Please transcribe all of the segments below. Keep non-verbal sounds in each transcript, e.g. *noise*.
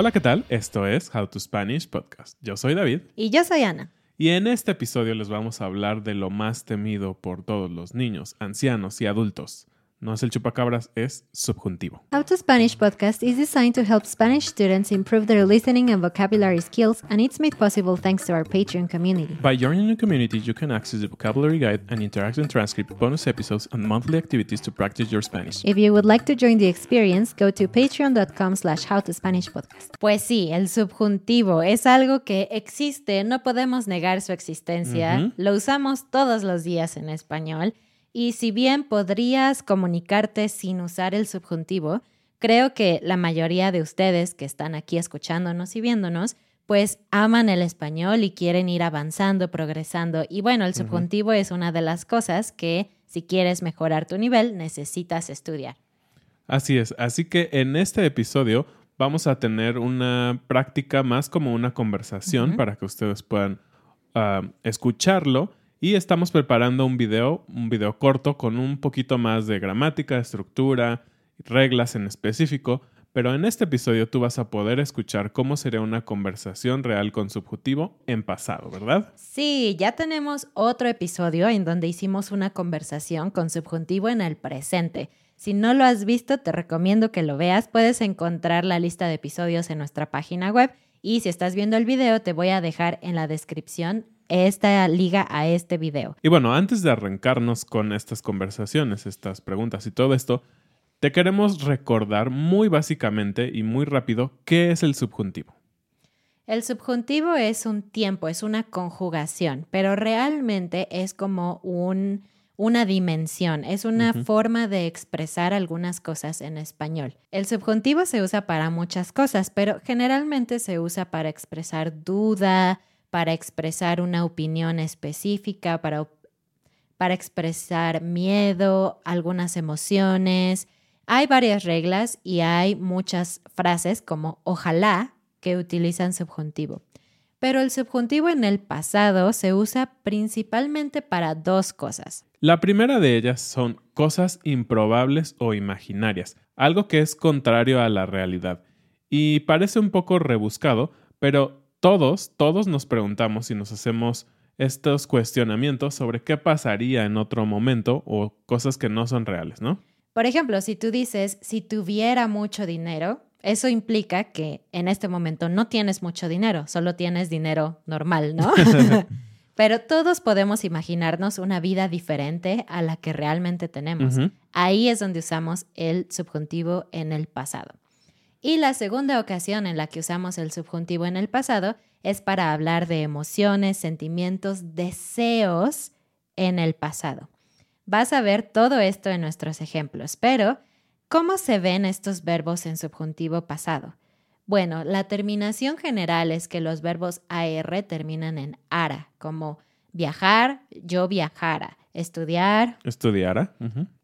Hola, ¿qué tal? Esto es How to Spanish Podcast. Yo soy David Y yo soy Ana. y en este episodio les vamos a hablar de lo más temido por todos los niños, ancianos y adultos. No es el chupacabras, es subjuntivo. How to Spanish podcast is designed to help Spanish students improve their listening and vocabulary skills, and it's made possible thanks to our Patreon community. By joining the community, you can access the vocabulary guide and interactive transcript, bonus episodes, and monthly activities to practice your Spanish. If you would like to join the experience, go to patreon.com slash howtospanishpodcast. Pues sí, el subjuntivo es algo que existe, no podemos negar su existencia, lo usamos todos los días en español, y si bien podrías comunicarte sin usar el subjuntivo, creo que la mayoría de ustedes que están aquí escuchándonos y viéndonos, pues aman el español y quieren ir avanzando, progresando. Y bueno, el subjuntivo es una de las cosas que si quieres mejorar tu nivel, necesitas estudiar. Así es, así que en este episodio vamos a tener una práctica más como una conversación para que ustedes puedan ah, escucharlo y estamos preparando un video, un video corto con un poquito más de gramática, estructura, reglas en específico, pero en este episodio tú vas a poder escuchar cómo sería una conversación real con subjuntivo en pasado, ¿verdad? Sí, ya tenemos otro episodio en donde hicimos una conversación con subjuntivo en el presente. Si no lo has visto, te recomiendo que lo veas. Puedes encontrar la lista de episodios en nuestra página web y si estás viendo el video, te voy a dejar en la descripción esta liga a este video. Y bueno, antes de arrancarnos con estas conversaciones, estas preguntas y todo esto, te queremos recordar muy básicamente y muy rápido qué es el subjuntivo. El subjuntivo es un tiempo, es una conjugación, pero realmente es como un, una dimensión, es una forma de expresar algunas cosas en español. El subjuntivo se usa para muchas cosas, pero generalmente se usa para expresar duda, para expresar una opinión específica, para, para expresar miedo, algunas emociones. Hay varias reglas y hay muchas frases como ojalá que utilizan subjuntivo. Pero el subjuntivo en el pasado se usa principalmente para dos cosas. La primera de ellas son cosas improbables o imaginarias, algo que es contrario a la realidad. Y parece un poco rebuscado, pero todos, todos nos preguntamos y nos hacemos estos cuestionamientos sobre qué pasaría en otro momento o cosas que no son reales, ¿no? Por ejemplo, si tú dices, si tuviera mucho dinero, eso implica que en este momento no tienes mucho dinero, solo tienes dinero normal, ¿no? *laughs* Pero todos podemos imaginarnos una vida diferente a la que realmente tenemos. Ahí es donde usamos el subjuntivo en el pasado. Y la segunda ocasión en la que usamos el subjuntivo en el pasado es para hablar de emociones, sentimientos, deseos en el pasado. Vas a ver todo esto en nuestros ejemplos, pero ¿Cómo se ven estos verbos en subjuntivo pasado? Bueno, la terminación general es que los verbos AR terminan en ARA, como viajar, yo viajara, estudiar. Estudiara.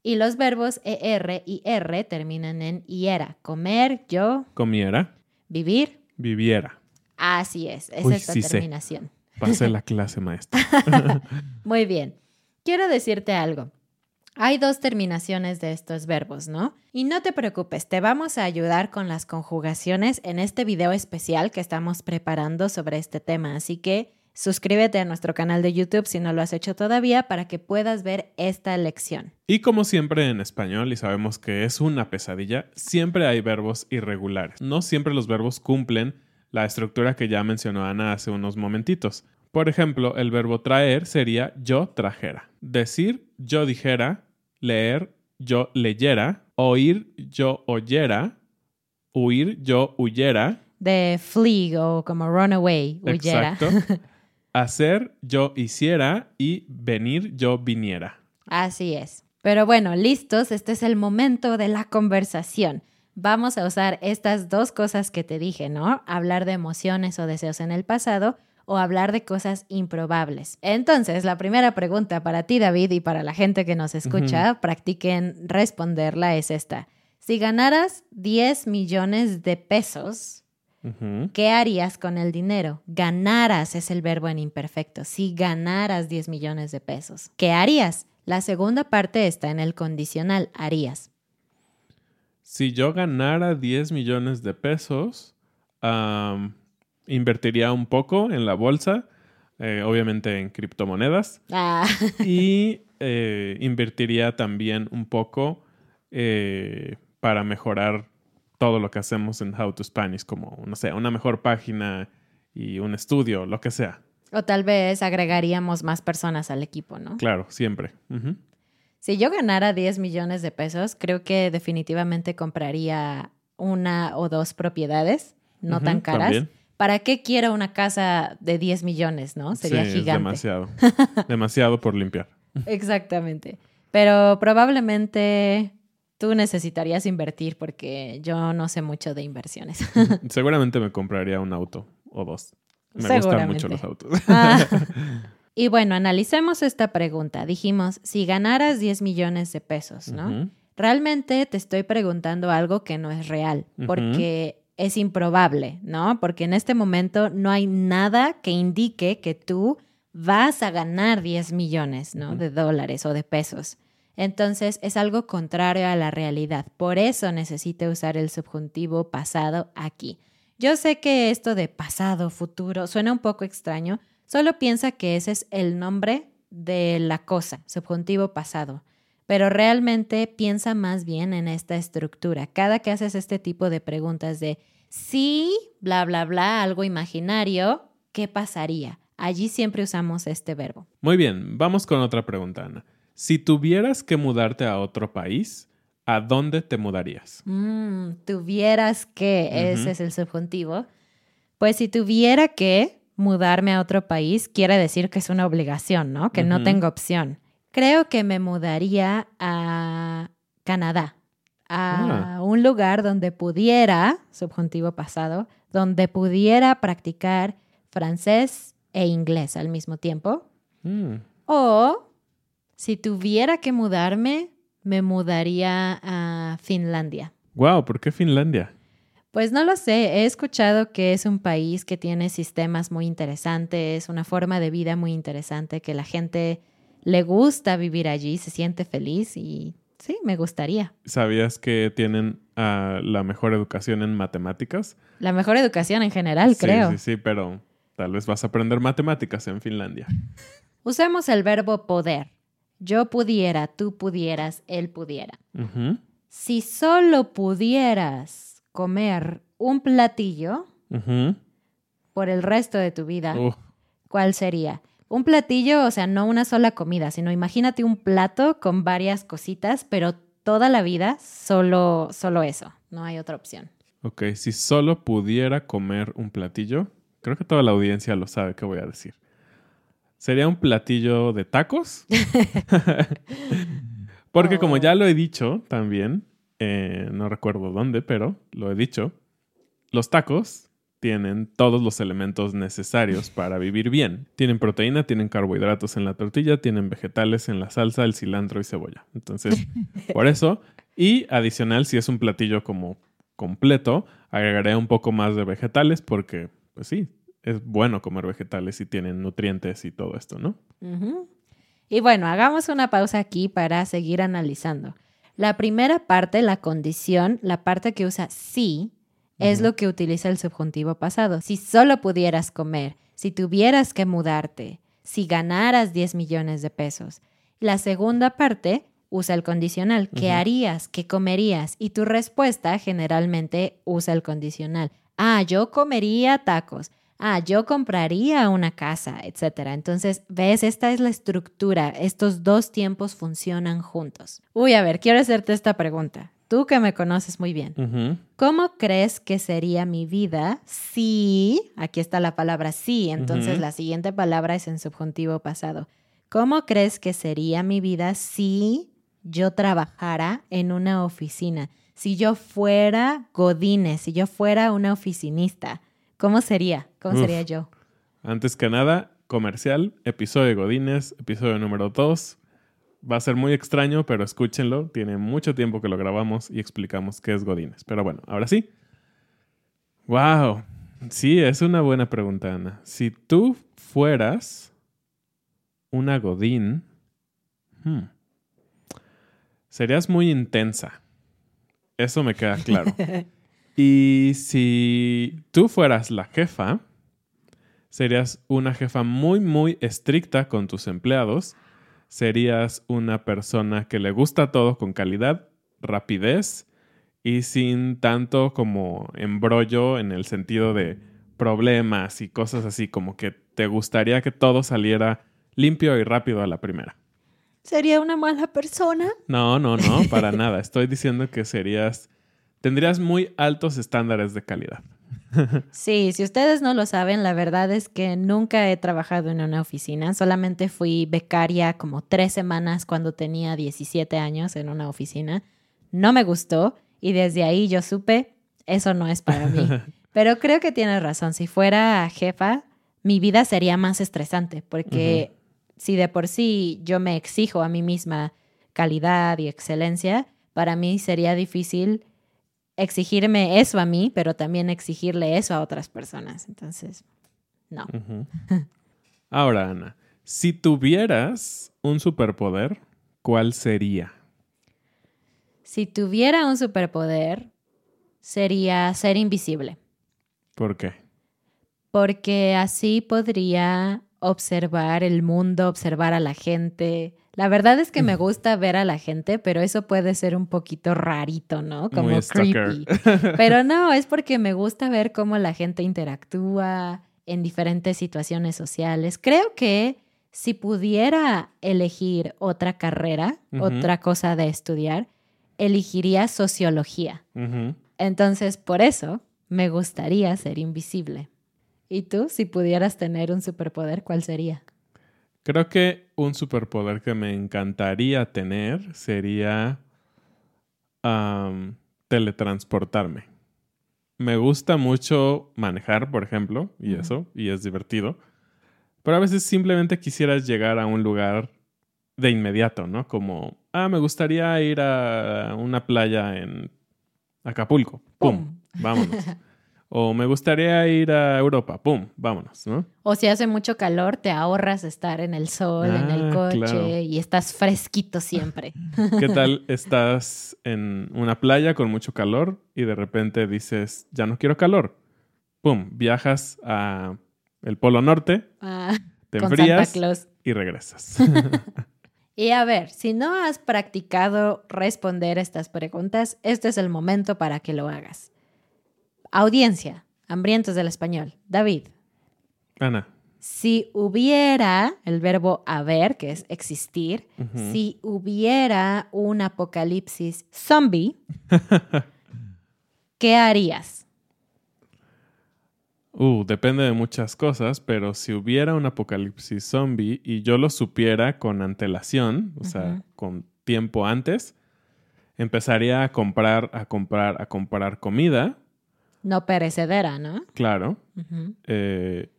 Y los verbos ER y R terminan en IERA, comer, yo, Comiera. vivir. Viviera. Así es, es Uy, esta sí sé. terminación. Pasé la *laughs* clase maestra. *laughs* Muy bien. Quiero decirte algo. Hay dos terminaciones de estos verbos, ¿no? Y no te preocupes, te vamos a ayudar con las conjugaciones en este video especial que estamos preparando sobre este tema. Así que suscríbete a nuestro canal de YouTube si no lo has hecho todavía para que puedas ver esta lección. Y como siempre en español, y sabemos que es una pesadilla, siempre hay verbos irregulares. No siempre los verbos cumplen la estructura que ya mencionó Ana hace unos momentitos. Por ejemplo, el verbo traer sería yo trajera. Decir yo dijera, leer yo leyera, oír yo oyera, huir yo huyera. De flee o como run away, huyera. Exacto. *laughs* Hacer yo hiciera y venir yo viniera. Así es. Pero bueno, listos, este es el momento de la conversación. Vamos a usar estas dos cosas que te dije, ¿no? Hablar de emociones o deseos en el pasado o hablar de cosas improbables. Entonces, la primera pregunta para ti, David, y para la gente que nos escucha, practiquen responderla, es esta. Si ganaras 10 millones de pesos, ¿qué harías con el dinero? Ganaras es el verbo en imperfecto. Si ganaras 10 millones de pesos, ¿qué harías? La segunda parte está en el condicional, harías. Si yo ganara 10 millones de pesos, invertiría un poco en la bolsa, eh, obviamente en criptomonedas, Ah, *laughs* y eh, invertiría también un poco eh, para mejorar todo lo que hacemos en How to Spanish, como, no sé, una mejor página y un estudio, lo que sea. o tal vez agregaríamos más personas al equipo, ¿no? Claro, siempre. Si yo ganara 10 millones de pesos, creo que definitivamente compraría una o dos propiedades, no tan caras. también. ¿Para qué quiero una casa de 10 millones, no? Sería Sí, es gigante. demasiado. *laughs* demasiado por limpiar. Exactamente. Pero probablemente tú necesitarías invertir porque yo no sé mucho de inversiones. *laughs* Seguramente me compraría un auto o dos. Me gustan mucho los autos. *laughs* Ah. *laughs* Y bueno, analicemos esta pregunta. Dijimos, si ganaras 10 millones de pesos, ¿no? Realmente te estoy preguntando algo que no es real, porque es improbable, ¿no? Porque en este momento no hay nada que indique que tú vas a ganar 10 millones, ¿no? De dólares o de pesos. Entonces es algo contrario a la realidad. Por eso necesito usar el subjuntivo pasado aquí. Yo sé que esto de pasado, futuro, suena un poco extraño. Solo piensa que ese es el nombre de la cosa, subjuntivo pasado. Pero realmente piensa más bien en esta estructura. Cada que haces este tipo de preguntas de si, bla, bla, bla, algo imaginario, ¿qué pasaría? Allí siempre usamos este verbo. Muy bien, vamos con otra pregunta, Ana. Si tuvieras que mudarte a otro país, ¿a dónde te mudarías? Mm, tuvieras que, ese es el subjuntivo. Pues si tuviera que mudarme a otro país, quiere decir que es una obligación, ¿no? Que no tengo opción. Creo que me mudaría a Canadá, a Ah. un lugar donde pudiera, subjuntivo pasado, donde pudiera practicar francés e inglés al mismo tiempo. Mm, O si tuviera que mudarme, me mudaría a Finlandia. Wow, ¿por qué Finlandia? Pues no lo sé, he escuchado que es un país que tiene sistemas muy interesantes, una forma de vida muy interesante, que la gente le gusta vivir allí, se siente feliz y sí, me gustaría. ¿Sabías que tienen ah, la mejor educación en matemáticas? La mejor educación en general, Sí, creo. Sí, sí, pero tal vez vas a aprender matemáticas en Finlandia. *laughs* Usemos el verbo poder. Yo pudiera, tú pudieras, él pudiera. Si solo pudieras comer un platillo por el resto de tu vida, Uh, ¿cuál sería? Un platillo, o sea, no una sola comida, sino imagínate un plato con varias cositas, pero toda la vida solo, solo eso. No hay otra opción. ok, si solo pudiera comer un platillo, creo que toda la audiencia lo sabe que voy a decir. ¿Sería un platillo de tacos? *laughs* *laughs* Porque como Oh. ya lo he dicho también, eh, no recuerdo dónde, pero lo he dicho, los tacos tienen todos los elementos necesarios para vivir bien. Tienen proteína, tienen carbohidratos en la tortilla, tienen vegetales en la salsa, el cilantro y cebolla. Entonces, *laughs* por eso, y adicional, si es un platillo como completo, agregaré un poco más de vegetales porque, pues sí, es bueno comer vegetales y tienen nutrientes y todo esto, ¿no? Y bueno, hagamos una pausa aquí para seguir analizando. La primera parte, la condición, la parte que usa sí, es lo que utiliza el subjuntivo pasado. Si solo pudieras comer, si tuvieras que mudarte, si ganaras 10 millones de pesos. La segunda parte usa el condicional. ¿Qué harías? ¿Qué comerías? Y tu respuesta generalmente usa el condicional. Ah, yo comería tacos. Ah, yo compraría una casa, etc. Entonces, ves, esta es la estructura. Estos dos tiempos funcionan juntos. Uy, a ver, quiero hacerte esta pregunta. Tú que me conoces muy bien. ¿Cómo crees que sería mi vida si, aquí está la palabra sí, entonces la siguiente palabra es en subjuntivo pasado. ¿Cómo crees que sería mi vida si yo trabajara en una oficina? Si yo fuera Godínez, si yo fuera una oficinista, ¿cómo sería? ¿Cómo sería yo? Antes que nada, comercial, episodio de Godínez, episodio número 2 Va a ser muy extraño, pero escúchenlo. Tiene mucho tiempo que lo grabamos y explicamos qué es Godines. Pero bueno, ahora sí. ¡Wow! Sí, es una buena pregunta, Ana. Si tú fueras una Godín, hmm, serías muy intensa. Eso me queda claro. *laughs* y si tú fueras la jefa, serías una jefa muy, muy estricta con tus empleados serías una persona que le gusta todo con calidad, rapidez y sin tanto como embrollo en el sentido de problemas y cosas así, como que te gustaría que todo saliera limpio y rápido a la primera. ¿Sería una mala persona? No, no, no, para nada. Estoy diciendo que serías, tendrías muy altos estándares de calidad. *laughs* Sí, si ustedes no lo saben, la verdad es que nunca he trabajado en una oficina. Solamente fui becaria como tres semanas cuando tenía 17 años en una oficina. No me gustó y desde ahí yo supe, eso no es para mí. *laughs* Pero creo que tienes razón. Si fuera jefa, mi vida sería más estresante porque si de por sí yo me exijo a mí misma calidad y excelencia, para mí sería difícil exigirme eso a mí, pero también exigirle eso a otras personas. Entonces, no. Ahora, Ana, si tuvieras un superpoder, ¿cuál sería? Si tuviera un superpoder, sería ser invisible. ¿Por qué? Porque así podría observar el mundo, observar a la gente, la verdad es que me gusta ver a la gente, pero eso puede ser un poquito rarito, ¿no? Como creepy. *laughs* Pero no, es porque me gusta ver cómo la gente interactúa en diferentes situaciones sociales. Creo que si pudiera elegir otra carrera, otra cosa de estudiar, elegiría sociología. Entonces, por eso me gustaría ser invisible. ¿Y tú, si pudieras tener un superpoder, cuál sería? Creo que un superpoder que me encantaría tener sería teletransportarme. Me gusta mucho manejar, por ejemplo, y eso, y es divertido. Pero a veces simplemente quisieras llegar a un lugar de inmediato, ¿no? Como, ah, me gustaría ir a una playa en Acapulco. ¡Pum! Vámonos. *laughs* O me gustaría ir a Europa, ¡pum! Vámonos, ¿no? O si hace mucho calor, te ahorras estar en el sol, en el ah, coche y estás fresquito siempre. *laughs* ¿Qué tal *laughs* estás en una playa con mucho calor y de repente dices, ya no quiero calor? ¡Pum! Viajas a el Polo Norte, ah, te enfrías y regresas. *laughs* Y a ver, si no has practicado responder estas preguntas, este es el momento para que lo hagas. Audiencia, hambrientos del español. David. Ana. Si hubiera el verbo haber, que es existir, si hubiera un apocalipsis zombie, *laughs* ¿qué harías? Uh, depende de muchas cosas, pero si hubiera un apocalipsis zombie y yo lo supiera con antelación, o sea, con tiempo antes, empezaría a comprar, a comprar, a comprar comida. No perecedera, ¿no? Claro. Eh,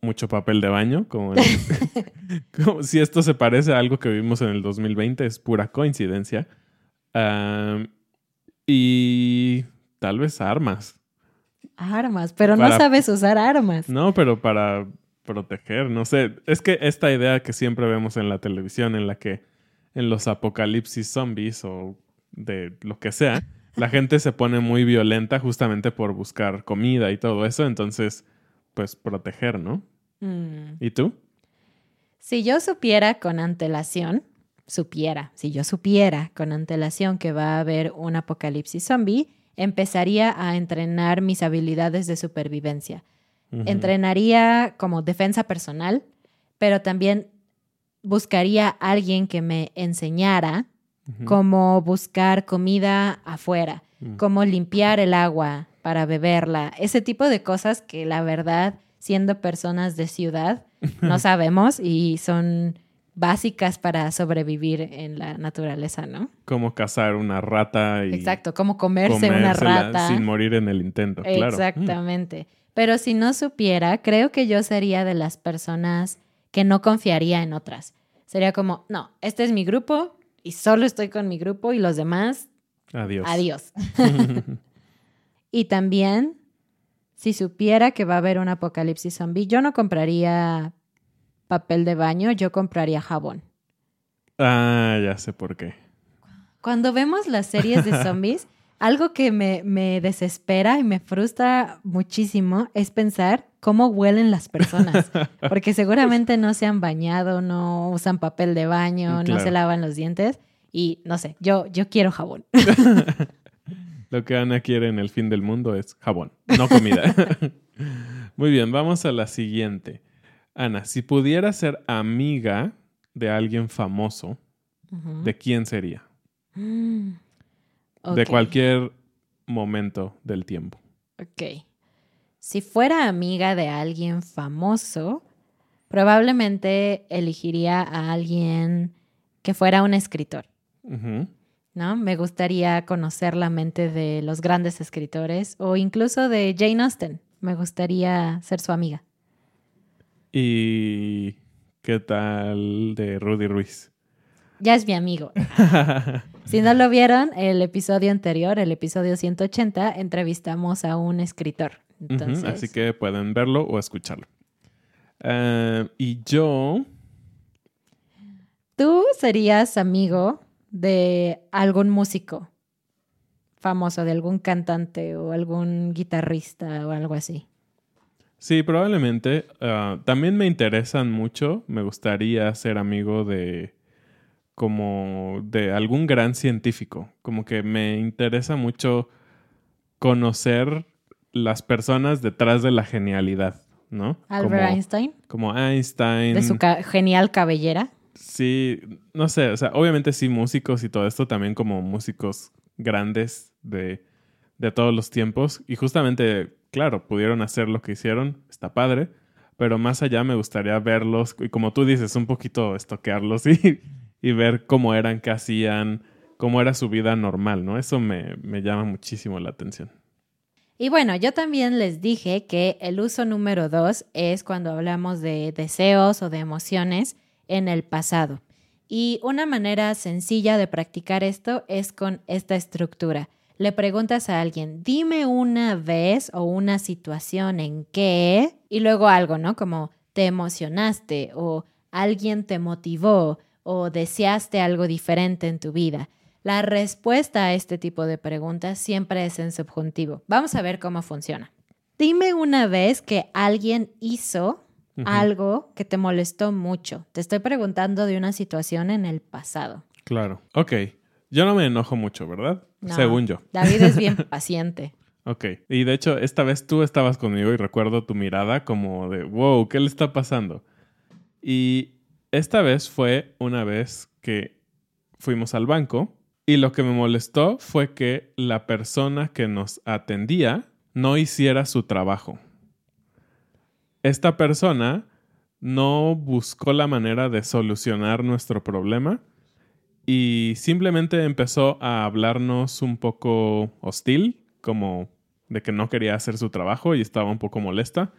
mucho papel de baño, como, el- *laughs* como si esto se parece a algo que vimos en el 2020, es pura coincidencia. Y tal vez armas. Armas, pero no sabes usar armas. No, pero para proteger, no sé. Es que esta idea que siempre vemos en la televisión, en la que en los apocalipsis zombies o de lo que sea, la gente se pone muy violenta justamente por buscar comida y todo eso. Entonces, pues proteger, ¿no? Mm. ¿Y tú? Si yo supiera con antelación, supiera, si yo supiera con antelación que va a haber un apocalipsis zombie, empezaría a entrenar mis habilidades de supervivencia. Entrenaría como defensa personal, pero también buscaría a alguien que me enseñara Cómo buscar comida afuera, Mm. cómo limpiar el agua para beberla, ese tipo de cosas que la verdad, siendo personas de ciudad, no *laughs* sabemos y son básicas para sobrevivir en la naturaleza, ¿no? Cómo cazar una rata y Exacto, cómo comerse una rata. sin morir en el intento, claro. Mm. Exactamente. Pero si no supiera, creo que yo sería de las personas que no confiaría en otras. Sería como, no, este es mi grupo y solo estoy con mi grupo y los demás, Adiós. adiós. *laughs* *laughs* y también, si supiera que va a haber un apocalipsis zombie, yo no compraría papel de baño, yo compraría jabón. ah, ya sé por qué. Cuando vemos las series de *laughs* zombies, algo que me, me desespera y me frustra muchísimo es pensar cómo huelen las personas. *laughs* Porque seguramente no se han bañado, no usan papel de baño, no se lavan los dientes. Y no sé, yo, yo quiero jabón. *laughs* Lo que Ana quiere en el fin del mundo es jabón, no comida. *laughs* Muy bien, vamos a la siguiente. Ana, si pudieras ser amiga de alguien famoso. ¿de quién sería? Mm. De cualquier momento del tiempo. Ok. Si fuera amiga de alguien famoso, probablemente elegiría a alguien que fuera un escritor. ¿no? Me gustaría conocer la mente de los grandes escritores o incluso de Jane Austen. Me gustaría ser su amiga. ¿Y qué tal de Rudy Ruiz? Ya es mi amigo. *laughs* Si no lo vieron, el episodio anterior, el episodio 180, entrevistamos a un escritor. Así que pueden verlo o escucharlo. Ah, y yo, tú serías amigo de algún músico famoso, de algún cantante o algún guitarrista o algo así. sí, probablemente. ah, también me interesan mucho. Me gustaría ser amigo de como de algún gran científico. Como que me interesa mucho conocer las personas detrás de la genialidad, ¿no? Albert como, Einstein, como Einstein. de su ca- genial cabellera. Sí, no sé, o sea, obviamente sí músicos y todo esto, también como músicos grandes de, de todos los tiempos. Y justamente, claro, pudieron hacer lo que hicieron, está padre, pero más allá me gustaría verlos y como tú dices, un poquito estoquearlos *laughs* y, y ver cómo eran, qué hacían, cómo era su vida normal, ¿no? Eso me, me llama muchísimo la atención. Y bueno, yo también les dije que el uso número dos es cuando hablamos de deseos o de emociones en el pasado. Y una manera sencilla de practicar esto es con esta estructura. Le preguntas a alguien, dime una vez o una situación en que, y luego algo, ¿no? Como te emocionaste o alguien te motivó o deseaste algo diferente en tu vida. La respuesta a este tipo de preguntas siempre es en subjuntivo. Vamos a ver cómo funciona. Dime una vez que alguien hizo algo que te molestó mucho. Te estoy preguntando de una situación en el pasado. Claro. Ok. Yo no me enojo mucho, ¿verdad? No, Según yo. David es bien *laughs* paciente. Ok. Y de hecho, esta vez tú estabas conmigo y recuerdo tu mirada como de, wow, ¿qué le está pasando? Y esta vez fue una vez que fuimos al banco y lo que me molestó fue que la persona que nos atendía no hiciera su trabajo. Esta persona no buscó la manera de solucionar nuestro problema y simplemente empezó a hablarnos un poco hostil, como de que no quería hacer su trabajo y estaba un poco molesta.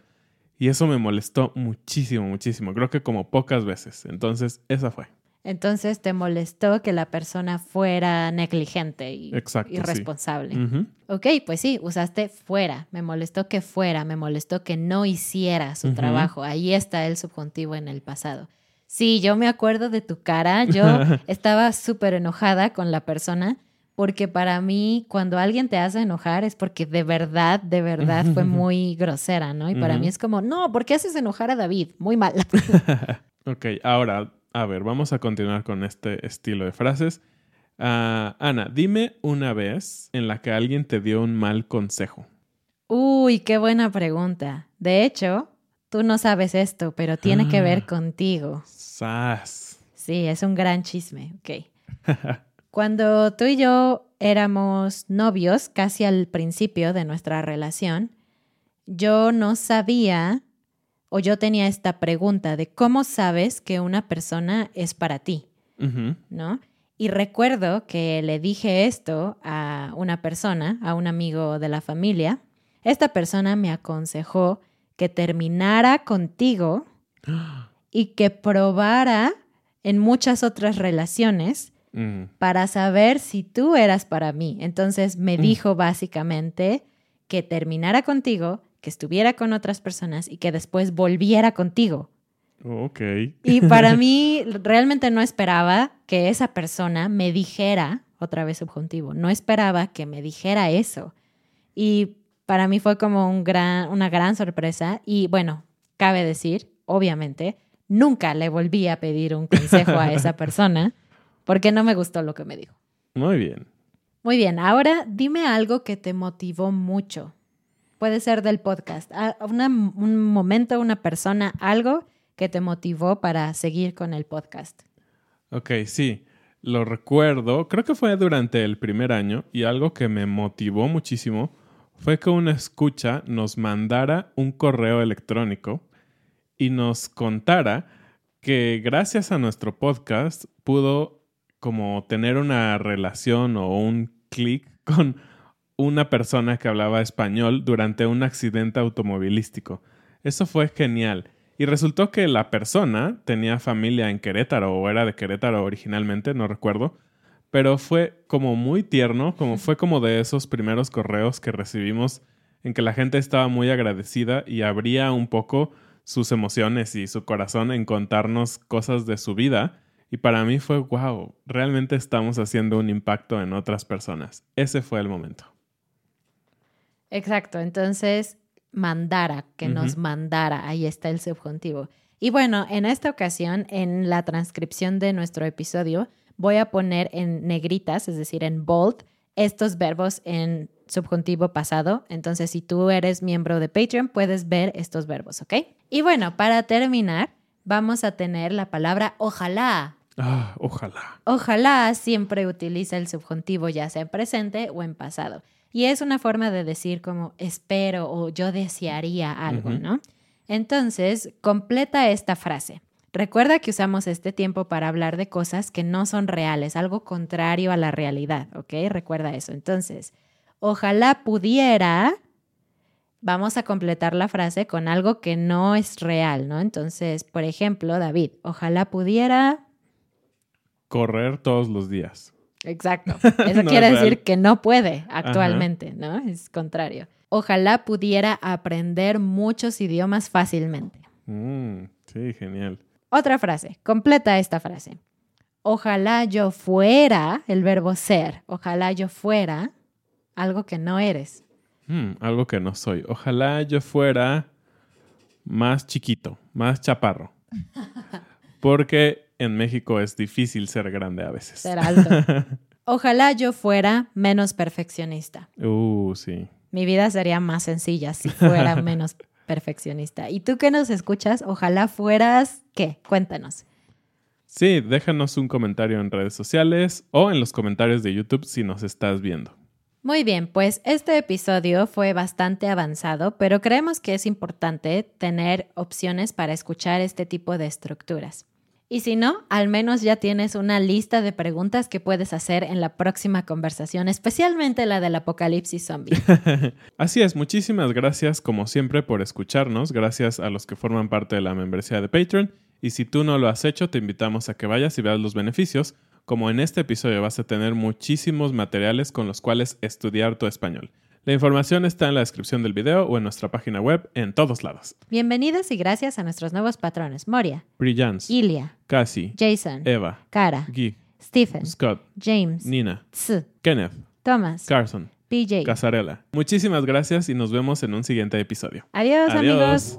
Y eso me molestó muchísimo, muchísimo. Creo que como pocas veces. Entonces, esa fue. Entonces te molestó que la persona fuera negligente y irresponsable. Ok, pues sí, usaste fuera. Me molestó que fuera, me molestó que no hiciera su trabajo. Ahí está el subjuntivo en el pasado. Sí, yo me acuerdo de tu cara. Yo *laughs* estaba súper enojada con la persona porque para mí cuando alguien te hace enojar es porque de verdad, de verdad fue *laughs* muy grosera, ¿no? Y para mí es como, no, ¿por qué haces enojar a David? Muy mal. *laughs* ok, ahora a ver, vamos a continuar con este estilo de frases. Ah, Ana, dime una vez en la que alguien te dio un mal consejo. Uy, qué buena pregunta. De hecho, tú no sabes esto, pero tiene que ver ah. contigo. Sas. Sí, es un gran chisme. Ok. *laughs* Cuando tú y yo éramos novios, casi al principio de nuestra relación, yo no sabía o yo tenía esta pregunta de cómo sabes que una persona es para ti, ¿no? Y recuerdo que le dije esto a una persona, a un amigo de la familia. Esta persona me aconsejó que terminara contigo y que probara en muchas otras relaciones mm. para saber si tú eras para mí. Entonces me mm. dijo básicamente que terminara contigo que estuviera con otras personas y que después volviera contigo. Ok. Y para *laughs* mí realmente no esperaba que esa persona me dijera, otra vez subjuntivo, no esperaba que me dijera eso. Y para mí fue como un gran, una gran sorpresa. Y bueno, cabe decir, obviamente, nunca le volví a pedir un consejo a esa *laughs* persona porque no me gustó lo que me dijo. Muy bien. Muy bien, ahora dime algo que te motivó mucho puede ser del podcast, un momento, una persona, algo que te motivó para seguir con el podcast. Ok, sí, lo recuerdo, creo que fue durante el primer año y algo que me motivó muchísimo fue que una escucha nos mandara un correo electrónico y nos contara que gracias a nuestro podcast pudo como tener una relación o un clic *laughs* con una persona que hablaba español durante un accidente automovilístico. Eso fue genial. Y resultó que la persona tenía familia en Querétaro o era de Querétaro originalmente, no recuerdo. Pero fue como muy tierno, como fue como de esos primeros correos que recibimos en que la gente estaba muy agradecida y abría un poco sus emociones y su corazón en contarnos cosas de su vida. Y para mí fue, wow, realmente estamos haciendo un impacto en otras personas. Ese fue el momento. Exacto, entonces mandara, que nos mandara, ahí está el subjuntivo. Y bueno, en esta ocasión, en la transcripción de nuestro episodio, voy a poner en negritas, es decir, en bold, estos verbos en subjuntivo pasado. Entonces, si tú eres miembro de Patreon, puedes ver estos verbos, ¿ok? Y bueno, para terminar, vamos a tener la palabra ojalá. Ah, ojalá. Ojalá siempre utiliza el subjuntivo ya sea en presente o en pasado. Y es una forma de decir como espero o yo desearía algo, ¿no? Entonces, completa esta frase. Recuerda que usamos este tiempo para hablar de cosas que no son reales, algo contrario a la realidad, ¿ok? Recuerda eso. Entonces, ojalá pudiera, vamos a completar la frase con algo que no es real, ¿no? Entonces, por ejemplo, David, ojalá pudiera... Correr todos los días. Exacto. *laughs* Eso quiere decir que no puede actualmente, ¿no? Es contrario. Ojalá pudiera aprender muchos idiomas fácilmente. Mm, sí, genial. Otra frase, completa esta frase. Ojalá yo fuera, el verbo ser, ojalá yo fuera algo que no eres. Mm, algo que no soy. Ojalá yo fuera más chiquito, más chaparro. *laughs* Porque en México es difícil ser grande a veces. Ser alto. *laughs* Ojalá yo fuera menos perfeccionista. Uh, sí. Mi vida sería más sencilla si fuera *laughs* menos perfeccionista. ¿Y tú que nos escuchas? Ojalá fueras, ¿qué? Cuéntanos. Sí, déjanos un comentario en redes sociales o en los comentarios de YouTube si nos estás viendo. Muy bien, pues este episodio fue bastante avanzado, pero creemos que es importante tener opciones para escuchar este tipo de estructuras. Y si no, al menos ya tienes una lista de preguntas que puedes hacer en la próxima conversación, especialmente la del apocalipsis zombie. *laughs* Así es, muchísimas gracias como siempre por escucharnos, gracias a los que forman parte de la membresía de Patreon. Y si tú no lo has hecho, te invitamos a que vayas y veas los beneficios, como en este episodio vas a tener muchísimos materiales con los cuales estudiar tu español. La información está en la descripción del video o en nuestra página web en todos lados. Bienvenidos y gracias a nuestros nuevos patrones: Moria, Brillance, Ilia, Cassie, Jason, Eva, Cara, Guy, Stephen, Scott, James, Nina, Tz, Kenneth, Thomas, Carson, PJ. Casarela. Muchísimas gracias y nos vemos en un siguiente episodio. Adiós, amigos.